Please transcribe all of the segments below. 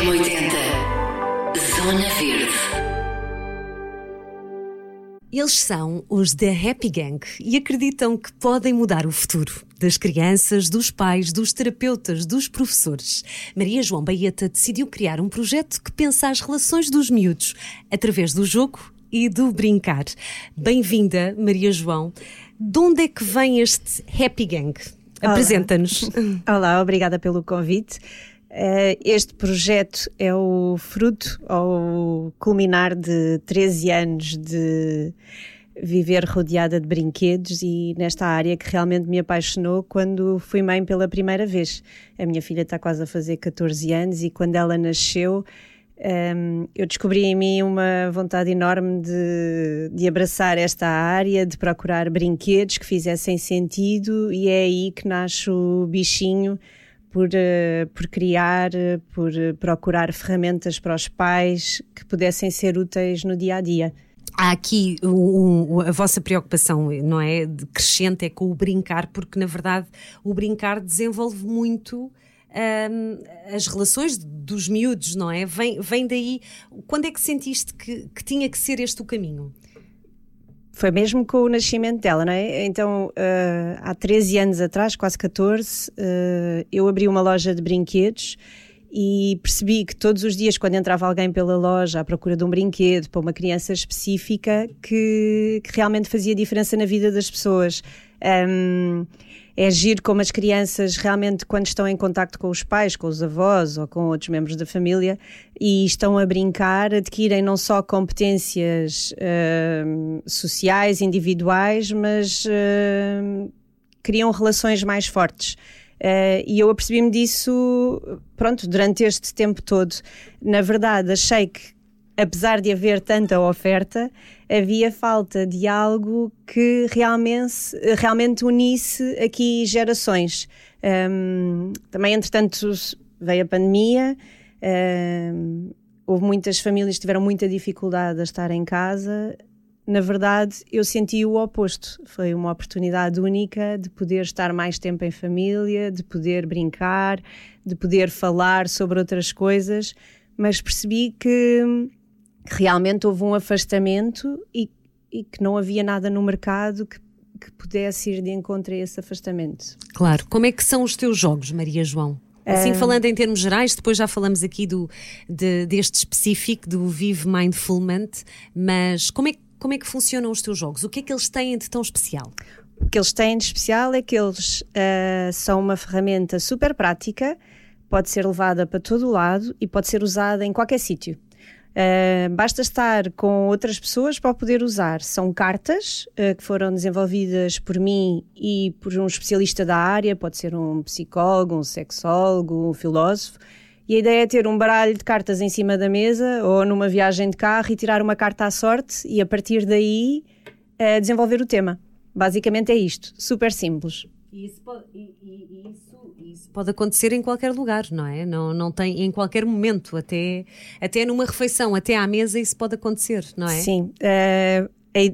M80 Zona Verde. Eles são os da Happy Gang e acreditam que podem mudar o futuro das crianças, dos pais, dos terapeutas, dos professores. Maria João Baeta decidiu criar um projeto que pensa as relações dos miúdos através do jogo e do brincar. Bem-vinda, Maria João. De onde é que vem este Happy Gang? Apresenta-nos. Olá, obrigada pelo convite. Eh, este projeto é o fruto ou culminar de 13 anos de viver rodeada de brinquedos e nesta área que realmente me apaixonou quando fui mãe pela primeira vez. A minha filha está quase a fazer 14 anos e quando ela nasceu um, ehm, eu descobri em mim uma vontade enorme de, de abraçar esta área, de procurar brinquedos que fizessem sentido, e é aí que nasce o bichinho por, uh, por criar, por procurar ferramentas para os pais que pudessem ser úteis no dia a dia. Há aqui um, a vossa preocupação, não é? Crescente é com o brincar, porque na verdade o brincar desenvolve muito um, as relações dos miúdos, não é? Vem, vem daí. Quando é que sentiste que, que tinha que ser este o caminho? Foi mesmo com o nascimento dela, não é? Então, uh, há 13 anos atrás, quase 14, uh, ah, eu abri uma loja de brinquedos e percebi que todos os dias, quando entrava alguém pela loja à procura de um brinquedo para uma criança específica, que, que realmente fazia diferença na vida das pessoas. Um, é agir como as crianças realmente, quando estão em contacto com os pais, com os avós ou com outros membros da família e estão a brincar, adquirem não só competências uh, sociais, individuais, mas uh, criam relações mais fortes. Uh, e eu apercebi-me disso, pronto, durante este tempo todo. Na verdade, achei que, apesar de haver tanta oferta, havia falta de algo que realmente, realmente unisse aqui gerações. Um, também, entretanto, veio a pandemia, um, houve muitas famílias que tiveram muita dificuldade a estar em casa. Na verdade, eu senti o oposto. Foi uma oportunidade única de poder estar mais tempo em família, de poder brincar, de poder falar sobre outras coisas, mas percebi que realmente houve um afastamento e, e que não havia nada no mercado que, que pudesse ir de encontro a esse afastamento. Claro. Como é que são os teus jogos, Maria João? Assim, falando em termos gerais, depois já falamos aqui do, de, deste específico, do Vive Mindfulment, mas como é, como é que funcionam os teus jogos? O que é que eles têm de tão especial? O que eles têm de especial é que eles uh, são uma ferramenta super prática, pode ser levada para todo o lado e pode ser usada em qualquer sítio. Uh, basta estar com outras pessoas para poder usar. São cartas uh, que foram desenvolvidas por mim e por um especialista da área, pode ser um psicólogo, um sexólogo, um filósofo. E a ideia é ter um baralho de cartas em cima da mesa ou numa viagem de carro e tirar uma carta à sorte e a partir daí uh, desenvolver o tema. Basicamente é isto, super simples. E isso, pode, e, e, isso, isso, pode acontecer em qualquer lugar, não é? Não, não tem em qualquer momento, até, até numa refeição, até à mesa, isso pode acontecer, não é? Sim. Uh,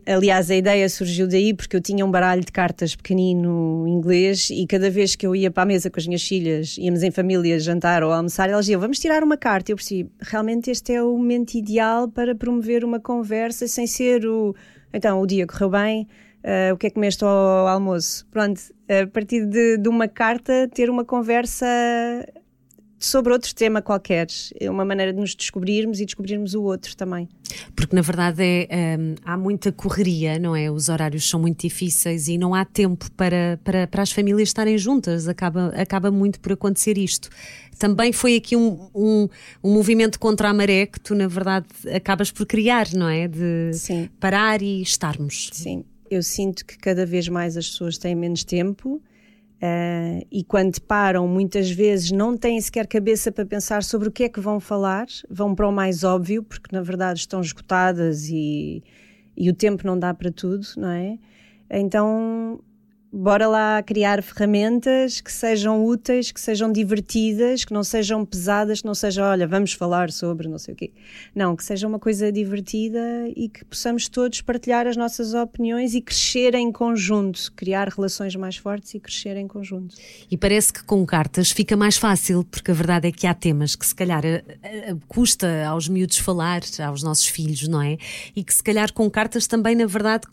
aliás, a ideia surgiu daí porque eu tinha um baralho de cartas pequenino inglês e cada vez que eu ia para a mesa com as minhas filhas, íamos em família jantar ou almoçar, elas diziam: Vamos tirar uma carta. Eu percebi, realmente este é o momento ideal para promover uma conversa sem ser o. Então, o dia correu bem uh, o que é que comeste ao almoço? Pronto, a partir de, de uma carta, ter uma conversa sobre outro tema qualquer. É uma maneira de nos descobrirmos e descobrirmos o outro também. Porque na verdade é, um, há muita correria, não é? Os horários são muito difíceis e não há tempo para, para, para as famílias estarem juntas. Acaba, acaba muito por acontecer isto. Também foi aqui um, um, um movimento contra a maré que tu, na verdade, acabas por criar, não é? De Sim. parar e estarmos. Sim eu sinto que cada vez mais as pessoas têm menos tempo uh, e quando param, muitas vezes não têm sequer cabeça para pensar sobre o que é que vão falar, vão para o mais óbvio, porque na verdade estão esgotadas e, e o tempo não dá para tudo, não é? Então bora lá criar ferramentas que sejam úteis, que sejam divertidas, que não sejam pesadas, que não seja, olha, vamos falar sobre não sei o quê. Não, que seja uma coisa divertida e que possamos todos partilhar as nossas opiniões e crescer em conjunto, criar relações mais fortes e crescer em conjunto. E parece que com cartas fica mais fácil, porque a verdade é que há temas que se calhar eh, eh, custa aos miúdos falar, aos nossos filhos, não é? E que se calhar com cartas também, na verdade,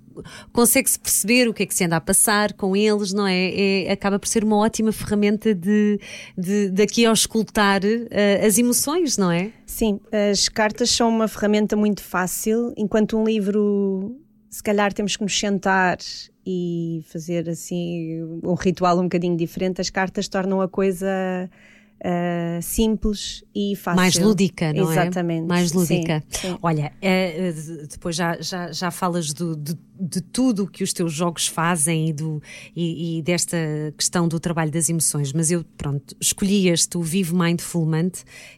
consegue-se perceber o que é que se anda a passar com eles, não é? é acaba por ser uma ótima ferramenta de, de daqui ao escutar uh, as emoções, não é? Sim, as cartas são uma ferramenta muito fácil, enquanto um livro, se calhar temos que nos sentar e fazer assim um ritual um bocadinho diferente, as cartas tornam a coisa uh, simples e fácil. Mais lúdica, não Exatamente. é? Exatamente. Mais lúdica. Sim, sim. Olha, uh, depois já, já, já falas do, de, de tudo o que os teus jogos fazem e, do, e, e, desta questão do trabalho das emoções, mas eu, pronto, escolhi este, o Vive Mindfulment,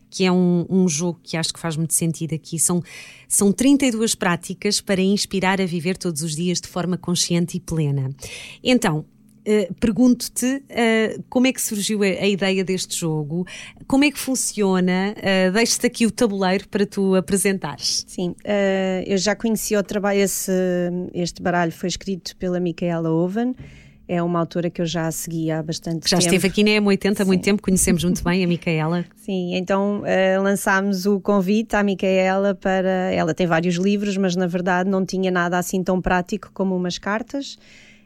que é um, um jogo que acho que faz muito sentido aqui. São, são 32 práticas para inspirar a viver todos os dias de forma consciente e plena. Então, Uh, pergunto-te uh, como é que surgiu a, a, ideia deste jogo, como é que funciona, uh, deixo-te aqui o tabuleiro para tu apresentares. Sim, uh, eu já conheci o trabalho, esse, este baralho foi escrito pela Micaela Oven, é uma autora que eu já segui há bastante já tempo. Já esteve aqui na M80 há muito tempo, conhecemos muito bem a Micaela. Sim, então uh, lançámos o convite à Micaela para. Ela tem vários livros, mas na verdade não tinha nada assim tão prático como umas cartas.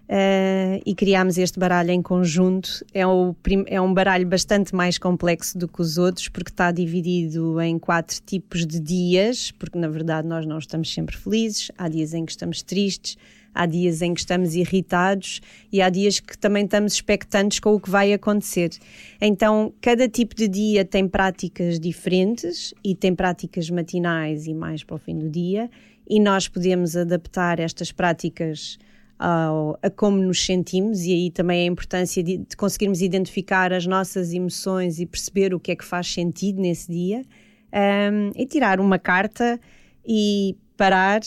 Uh, e criámos este baralho em conjunto. É, o, é, um baralho bastante mais complexo do que os outros, porque está dividido em quatro tipos de dias, porque na verdade nós não estamos sempre felizes, há dias em que estamos tristes, há dias em que estamos irritados e há dias que também estamos expectantes com o que vai acontecer. Então, cada tipo de dia tem práticas diferentes e tem práticas matinais e mais para o fim do dia, e nós podemos adaptar estas práticas ao, a como nos sentimos e aí também a importância de, de, conseguirmos identificar as nossas emoções e perceber o que é que faz sentido nesse dia um, e tirar uma carta e parar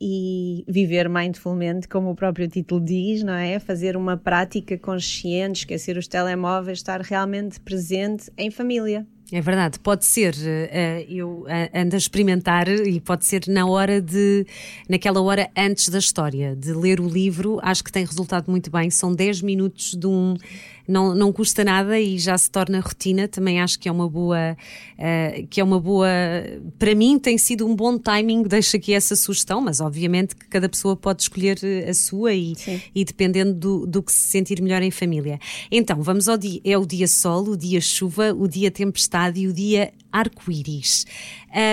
e viver mindfulmente, como o próprio título diz, não é? Fazer uma prática consciente, esquecer os telemóveis, estar realmente presente em família. É verdade, pode ser, uh, eu uh, ando a experimentar e pode ser na hora de, naquela hora antes da história, de ler o livro, acho que tem resultado muito bem, são 10 minutos de um, não, não custa nada e já se torna rotina, também acho que é uma boa, uh, que é uma boa, para mim tem sido um bom timing, deixo aqui essa sugestão, mas obviamente que cada pessoa pode escolher a sua e, e dependendo do, do que se sentir melhor em família. Então, vamos ao dia, é o dia sol, o dia chuva, o dia tempestade, estádio dia arco-íris.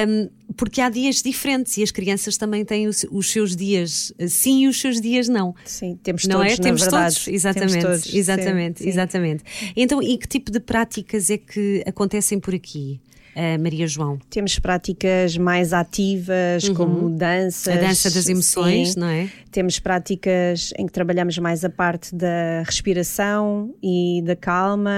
Um, porque há dias diferentes e as crianças também têm os, os, seus dias sim e os seus dias não. Sim, temos não é? todos, é? Temos verdade. todos, exatamente, temos todos. exatamente, sim, exatamente. Sim. Então, e que tipo de práticas é que acontecem por aqui? Uh, Maria João? Temos práticas mais ativas, uhum. como danças. A dança das emoções, sim. não é? Temos práticas em que trabalhamos mais a parte da respiração e da calma,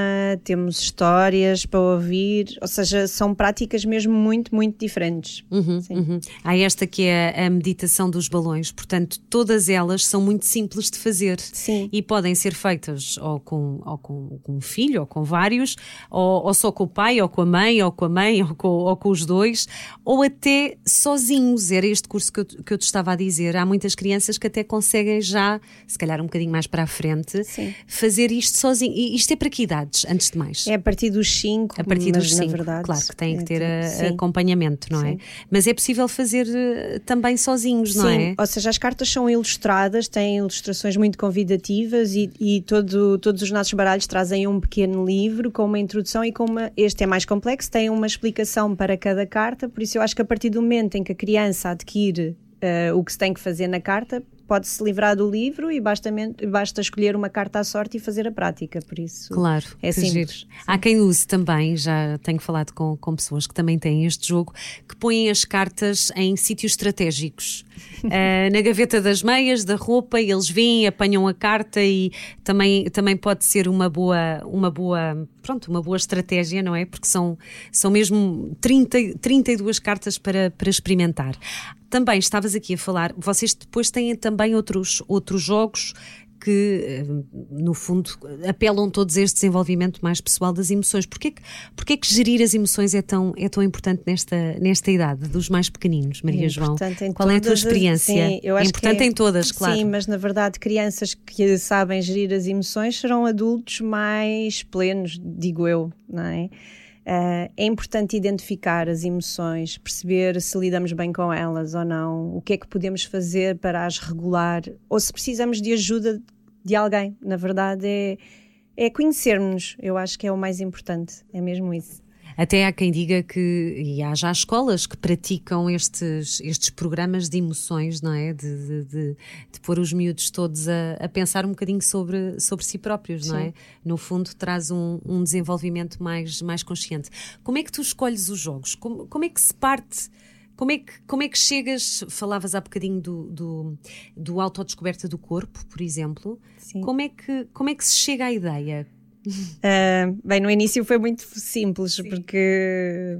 temos histórias para ouvir, ou seja, são práticas mesmo muito, muito diferentes. Uhum, uhum. Há esta que é a meditação dos balões, portanto, todas elas são muito simples de fazer Sim. e podem ser feitas ou com, ou com, com um filho, ou com vários, ou, ou só com o pai, ou com a mãe, ou com a mãe ou com, ou com os dois, ou até sozinhos. Era este curso que eu, que eu te estava a dizer. Há muitas crianças que até conseguem já, se calhar um bocadinho mais para a frente, Sim. fazer isto sozinho. E isto é para que idades, antes de mais? É a partir dos 5, a partir dos 5, verdade. Claro que tem é que ter a, acompanhamento, não é? Sim. é? Mas é possível fazer uh, também sozinhos, Sim. não é? Ou seja, as cartas são ilustradas, têm ilustrações muito convidativas e, e todo, todos os nossos baralhos trazem um pequeno livro com uma introdução e com uma. Este é mais complexo, tem uma explicação para cada carta, por isso eu acho que a partir do momento em que a criança adquire uh, o que se tem que fazer na carta, pode-se livrar do livro e basta, basta escolher uma carta à sorte e fazer a prática, por isso claro, é simples. Há quem use também, já tenho falado com, com pessoas que também têm este jogo, que põem as cartas em sítios estratégicos. uh, na gaveta das meias, da roupa, eles vêm, apanham a carta e também, também pode ser uma boa, uma boa, pronto, uma boa estratégia, não é? Porque são, são mesmo 30, 32 cartas para, para experimentar também estavas aqui a falar, vocês depois têm também outros, outros jogos que, eh, no fundo, apelam todos a este desenvolvimento mais pessoal das emoções. Porquê que, porquê que gerir as emoções é tão, é tão importante nesta, nesta idade, dos mais pequeninos, Maria é João? Qual é a tua experiência? Sim, eu acho é importante é, em todas, claro. Sim, mas na verdade, crianças que sabem gerir as emoções serão adultos mais plenos, digo eu, não é? Uh, é importante identificar as emoções, perceber se lidamos bem com elas ou não, o que é que podemos fazer para as regular, ou se precisamos de ajuda de alguém. Na verdade, é, é conhecermos. Eu acho que é o mais importante, é mesmo isso. Até há quem diga que, e há já escolas que praticam estes, estes programas de emoções, não é? De, de, de, de pôr os miúdos todos a, a, pensar um bocadinho sobre, sobre si próprios, Sim. não é? No fundo, traz um, um desenvolvimento mais, mais consciente. Como é que tu escolhes os jogos? Como, como é que se parte? Como é, que, como é que chegas? Falavas há bocadinho do, do, do autodescoberta do corpo, por exemplo. Sim. Como, é que, como é que se chega à ideia? Uh, bem, no início foi muito simples, Sim. porque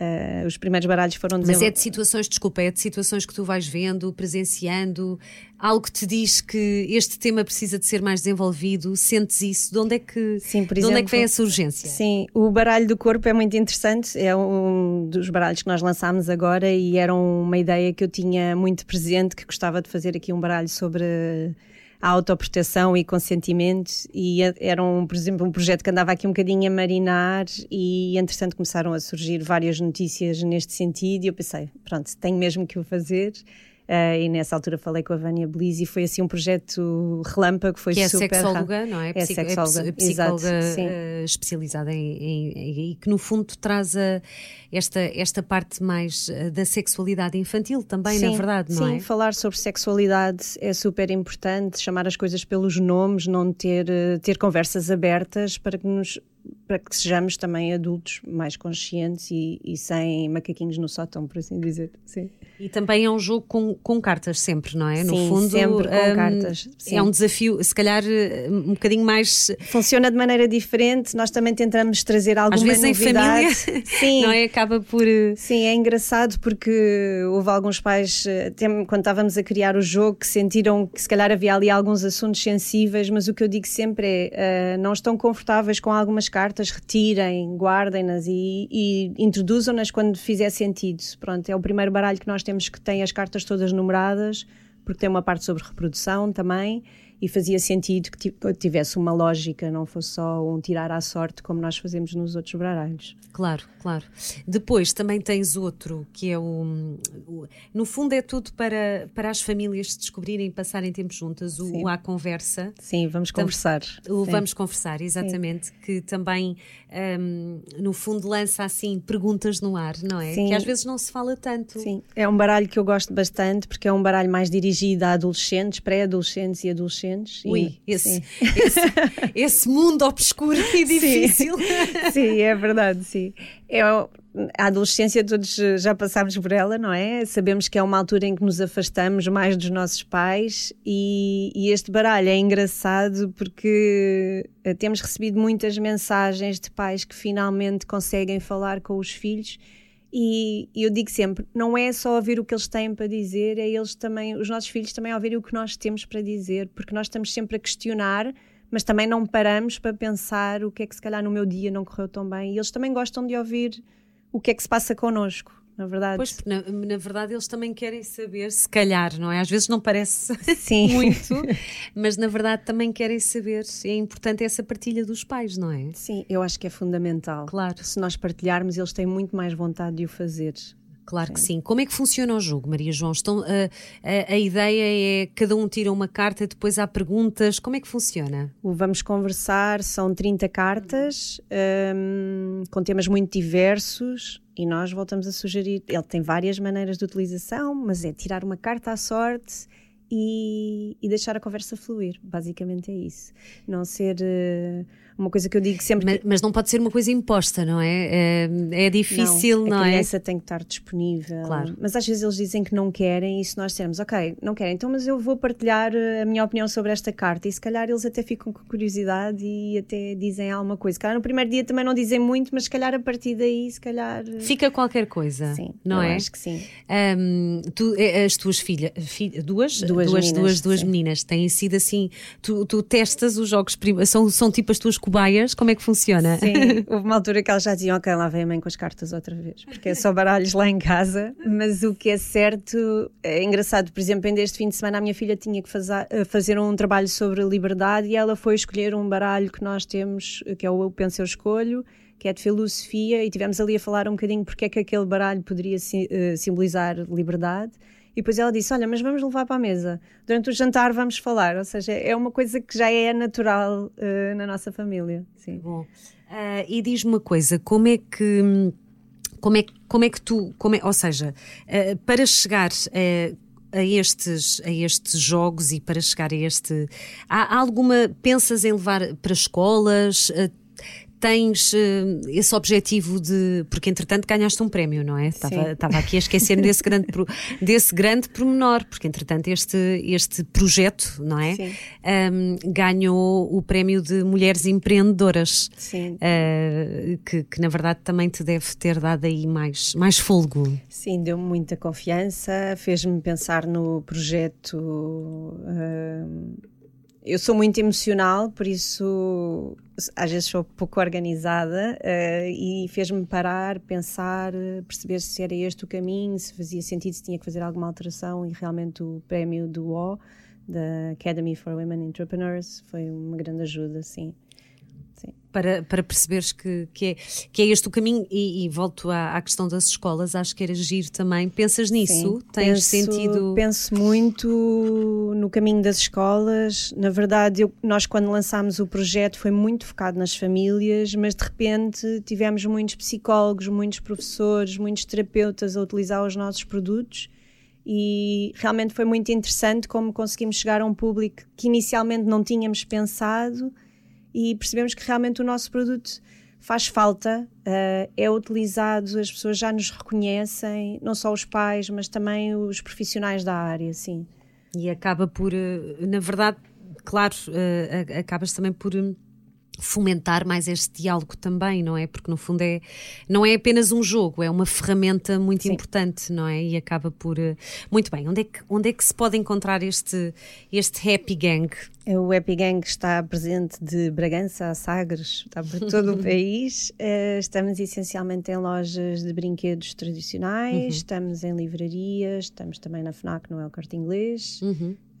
uh, os primeiros baralhos foram Mas é de situações, desculpa, é de situações que tu vais vendo, presenciando, algo que te diz que este tema precisa de ser mais desenvolvido, sentes isso? De onde é que, sim, por exemplo, onde é que vem essa urgência? Sim, o baralho do corpo é muito interessante, é um dos baralhos que nós lançámos agora e era uma ideia que eu tinha muito presente, que gostava de fazer aqui um baralho sobre a autoproteção e consentimento e era, um, por exemplo, um projeto que andava aqui um bocadinho a marinar e, entretanto, começaram a surgir várias notícias neste sentido e eu pensei, pronto, tenho mesmo que o fazer. Uh, e nessa altura falei com a Vânia Belize e foi assim um projeto relâmpago, foi que é super... é sexóloga, não é? é sexóloga, é psicóloga uh, especializada em, em, em, e que no fundo traz a, esta, esta parte mais uh, da sexualidade infantil também, sim, na verdade, não sim, é? Sim, falar sobre sexualidade é super importante, chamar as coisas pelos nomes, não ter, ter conversas abertas para que nos para que sejamos também adultos mais conscientes e, e, sem macaquinhos no sótão, por assim dizer. Sim. E também é um jogo com, com cartas sempre, não é? Sim, no fundo, sempre com um, cartas. Sim. É um desafio, se calhar um bocadinho mais. Funciona de maneira diferente. Nós também tentamos trazer alguma Às vezes novidade. em família, Sim. não é? Acaba por. Eh, Sim, é engraçado porque houve alguns pais, eh, quando estávamos a criar o jogo, que sentiram que se calhar havia ali alguns assuntos sensíveis, mas o que eu digo sempre é: uh, não estão confortáveis com algumas cartas, retirem, guardem-nas e, e introduzam-nas quando fizer sentido. Pronto, é o primeiro baralho que nós temos que tem as cartas todas numeradas, porque tem uma parte sobre reprodução também e fazia sentido que tivesse uma lógica, não fosse só um tirar à sorte como nós fazemos nos outros baralhos. Claro, claro. Depois também tens outro que é o, o no fundo é tudo para, para as famílias se descobrirem e passarem tempo juntas, o, o À Conversa. Sim, vamos conversar. O Sim. Vamos Conversar, exatamente, Sim. que também um, no fundo lança assim perguntas no ar, não é? Sim. Que às vezes não se fala tanto. Sim, é um baralho que eu gosto bastante porque é um baralho mais dirigido a adolescentes, pré-adolescentes e adolescentes adolescentes. Ui, e, esse, esse, esse, mundo obscuro e difícil. Sim, sim é verdade, sim. É, a adolescência todos já passámos por ela, não é? Sabemos que é uma altura em que nos afastamos mais dos nossos pais e, e este baralho é engraçado porque eh, temos recebido muitas mensagens de pais que finalmente conseguem falar com os filhos e eu digo sempre, não é só ouvir o que eles têm para dizer, é eles também, os nossos filhos também ouvirem o que nós temos para dizer, porque nós estamos sempre a questionar, mas também não paramos para pensar o que é que se calhar no meu dia não correu tão bem. E eles também gostam de ouvir o que é que se passa connosco na verdade. Pois, na, na, verdade eles também querem saber, se calhar, não é? Às vezes não parece muito, mas na verdade também querem saber. É importante essa partilha dos pais, não é? Sim, eu acho que é fundamental. Claro. Se nós partilharmos, eles têm muito mais vontade de o fazer. Claro que sim. Como é que funciona o jogo, Maria João? Estão, a, a, a, ideia é cada um tira uma carta, depois há perguntas. Como é que funciona? O Vamos Conversar são 30 cartas um, com temas muito diversos e nós voltamos a sugerir. Ele tem várias maneiras de utilização, mas é tirar uma carta à sorte e, e deixar a conversa fluir. Basicamente é isso. Não ser uh, uma coisa que eu digo sempre. Mas, mas não pode ser uma coisa imposta, não é? É, é difícil, não, não a é? criança tem que estar disponível. Claro. Mas às vezes eles dizem que não querem e se nós dissermos, ok, não querem, então mas eu vou partilhar eh, a minha opinião sobre esta carta e se calhar eles até ficam com curiosidade e até dizem alguma coisa. Se calhar no primeiro dia também não dizem muito, mas se calhar a partir daí, se calhar. eh, Fica qualquer coisa, Sim, não eu é? acho que sim. Ahm, tu, eh, as tuas filhas, fi- duas, Duas duas, meninas, duas, duas meninas, têm sido assim. Tu, tu testas os jogos, são, são tipo as tuas cobaias, como é que funciona? Sim, houve uma altura que elas já diziam, ok, lá vem a mãe com as cartas outra vez, porque é só baralhos lá em casa, mas o que é certo, é engraçado, por exemplo, ainda este fim de semana a minha filha tinha que faza- eh, fazer um trabalho sobre liberdade e ela foi escolher um baralho que nós temos, que é o Eu Penso Eu Escolho, que é de filosofia, e tivemos ali a falar um bocadinho porque é que aquele baralho poderia eh, simbolizar liberdade. Depois ela disse: Olha, mas vamos levar para a mesa. Durante o jantar vamos falar. Ou seja, é uma coisa que já é natural eh, na nossa família. Sim. Bom, ah, e diz-me uma coisa, como é que como é, como é que tu, como é, ou seja, ah, para chegar a estes, a estes jogos e para chegar a este, há alguma, pensas em levar para escolas? Tens eh, esse objetivo de. Porque entretanto ganhaste um prémio, não é? Estava, aqui a esquecer-me desse grande, desse grande pormenor, porque entretanto este, este projeto, não é? Ahm, ganhou o prémio de Mulheres Empreendedoras. Sim. ah, que, que na verdade também te deve ter dado aí mais, mais fôlego. Sim, deu-me muita confiança, fez-me pensar no projeto. hum, eu sou muito emocional, por isso às vezes sou pouco organizada eh, e fez-me parar, pensar, eh, perceber se era este o caminho, se fazia sentido, se tinha que fazer alguma alteração e realmente o prémio do O, da Academy for Women Entrepreneurs, foi uma grande ajuda, sim. Para, para perceberes que, que, é, que é este o caminho, e, e volto à, à questão das escolas, acho que era giro também. Pensas nisso? Sim, Tens penso, sentido. Penso muito no caminho das escolas. Na verdade, eu- nós, quando lançámos o projeto, foi muito focado nas famílias, mas de repente tivemos muitos psicólogos, muitos professores, muitos terapeutas a utilizar os nossos produtos. E realmente foi muito interessante como conseguimos chegar a um público que inicialmente não tínhamos pensado e percebemos que realmente o nosso produto faz falta, eh, é utilizado, as pessoas já nos reconhecem, não só os pais, mas também os profissionais da área, sim. E acaba por, eh, na verdade, claro, a- acabas também por eh, fomentar mais este diálogo também, não é? Porque no fundo é não é apenas um jogo, é uma ferramenta muito Sim. importante, não é? E acaba por muito bem. Onde é que onde é que se pode encontrar este este happy gang? O Happy Gang está presente de Bragança a Sagres, está por todo o país. Eh, estamos essencialmente em lojas de brinquedos tradicionais, estamos em livrarias, estamos também na FNAC, no El Corte Inglês.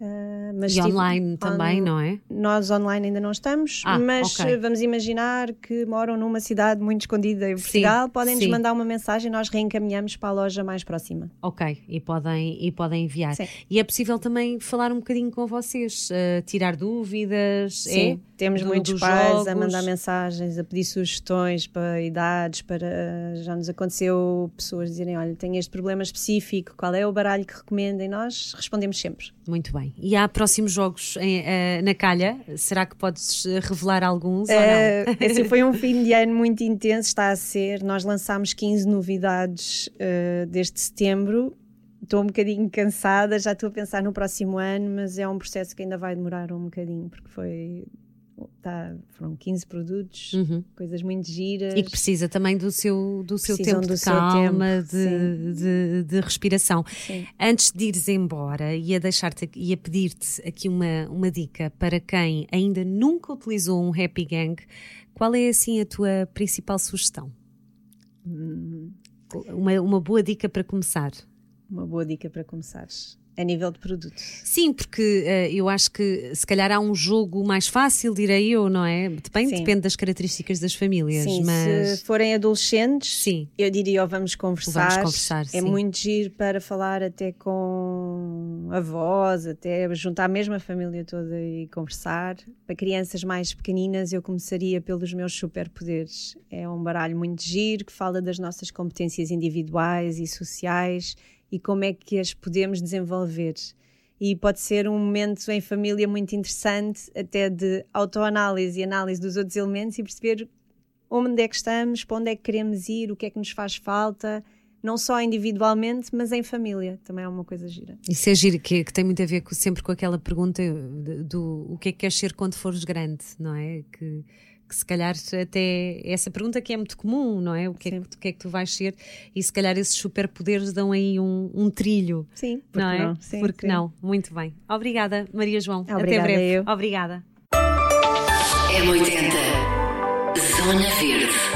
Eh, mas E estive- online também, on- não é? Nós online ainda não estamos, Ah, mas ok. eh, vamos imaginar que moram numa cidade muito escondida em Portugal, podem-nos mandar uma mensagem, nós reencaminhamos para a loja mais próxima. Ok, e podem, e podem enviar. Sim. E é possível também falar um bocadinho com vocês, eh, tirar dúvidas. Sim, é? temos Do- muitos pais a jogos. mandar mensagens, a pedir sugestões para idades, para já nos aconteceu pessoas dizerem, olha, tenho este problema específico, qual é o baralho que recomenda? E nós respondemos sempre. Muito bem. E há próximos jogos em, eh, na calha? Será que podes eh, revelar alguns ou Eh, não? esse foi um fim de ano muito intenso, está a ser. Nós lançámos 15 novidades eh, desde setembro. Estou um bocadinho cansada, já estou a pensar no próximo ano, mas é um processo que ainda vai demorar um bocadinho, porque foi. Tá, foram 15 produtos, Uhum. coisas muito giras. E que precisa também do seu, do seu Precisam tempo do de calma, tempo, de, de, de respiração. Sim. Antes de ires embora, ia deixar-te ia pedir-te aqui uma, uma dica para quem ainda nunca utilizou um Happy Gang. Qual é assim a tua principal sugestão? Hum. Uma, uma boa dica para começar. Uma boa dica para começares. A nível de produto. Sim, porque eh, eu acho que se calhar há um jogo mais fácil, direi eu, não é? Depende, Sim. depende das características das famílias, Sim, mas se forem adolescentes, Sim. eu diria, ó, vamos conversar. Vamos conversar, é muito giro para falar até com avós, até juntar mesmo a família toda e conversar. Para crianças mais pequeninas, eu começaria pelos meus superpoderes. É um baralho muito giro que fala das nossas competências individuais e sociais e como é que as podemos desenvolver. e pode ser um momento em família muito interessante, até de autoanálise e análise dos outros elementos e perceber onde é que estamos, para onde é que queremos ir, o que é que nos faz falta, não só individualmente, mas em família. Também é uma coisa gira. Isso é giro, que, que tem muito a ver com, sempre com aquela pergunta do, do, o que é que queres ser quando fores grande, não é? Que, que se calhar até essa pergunta que é muito comum, não é? O que é que, o que, é que tu vais ser? E se calhar esses superpoderes dão aí um, um trilho. Sim, porque não é? Não? Sim, porque sim. não? Muito bem. Obrigada, Maria João. Obrigada, até breve. eu. Obrigada. M80 Zona Verde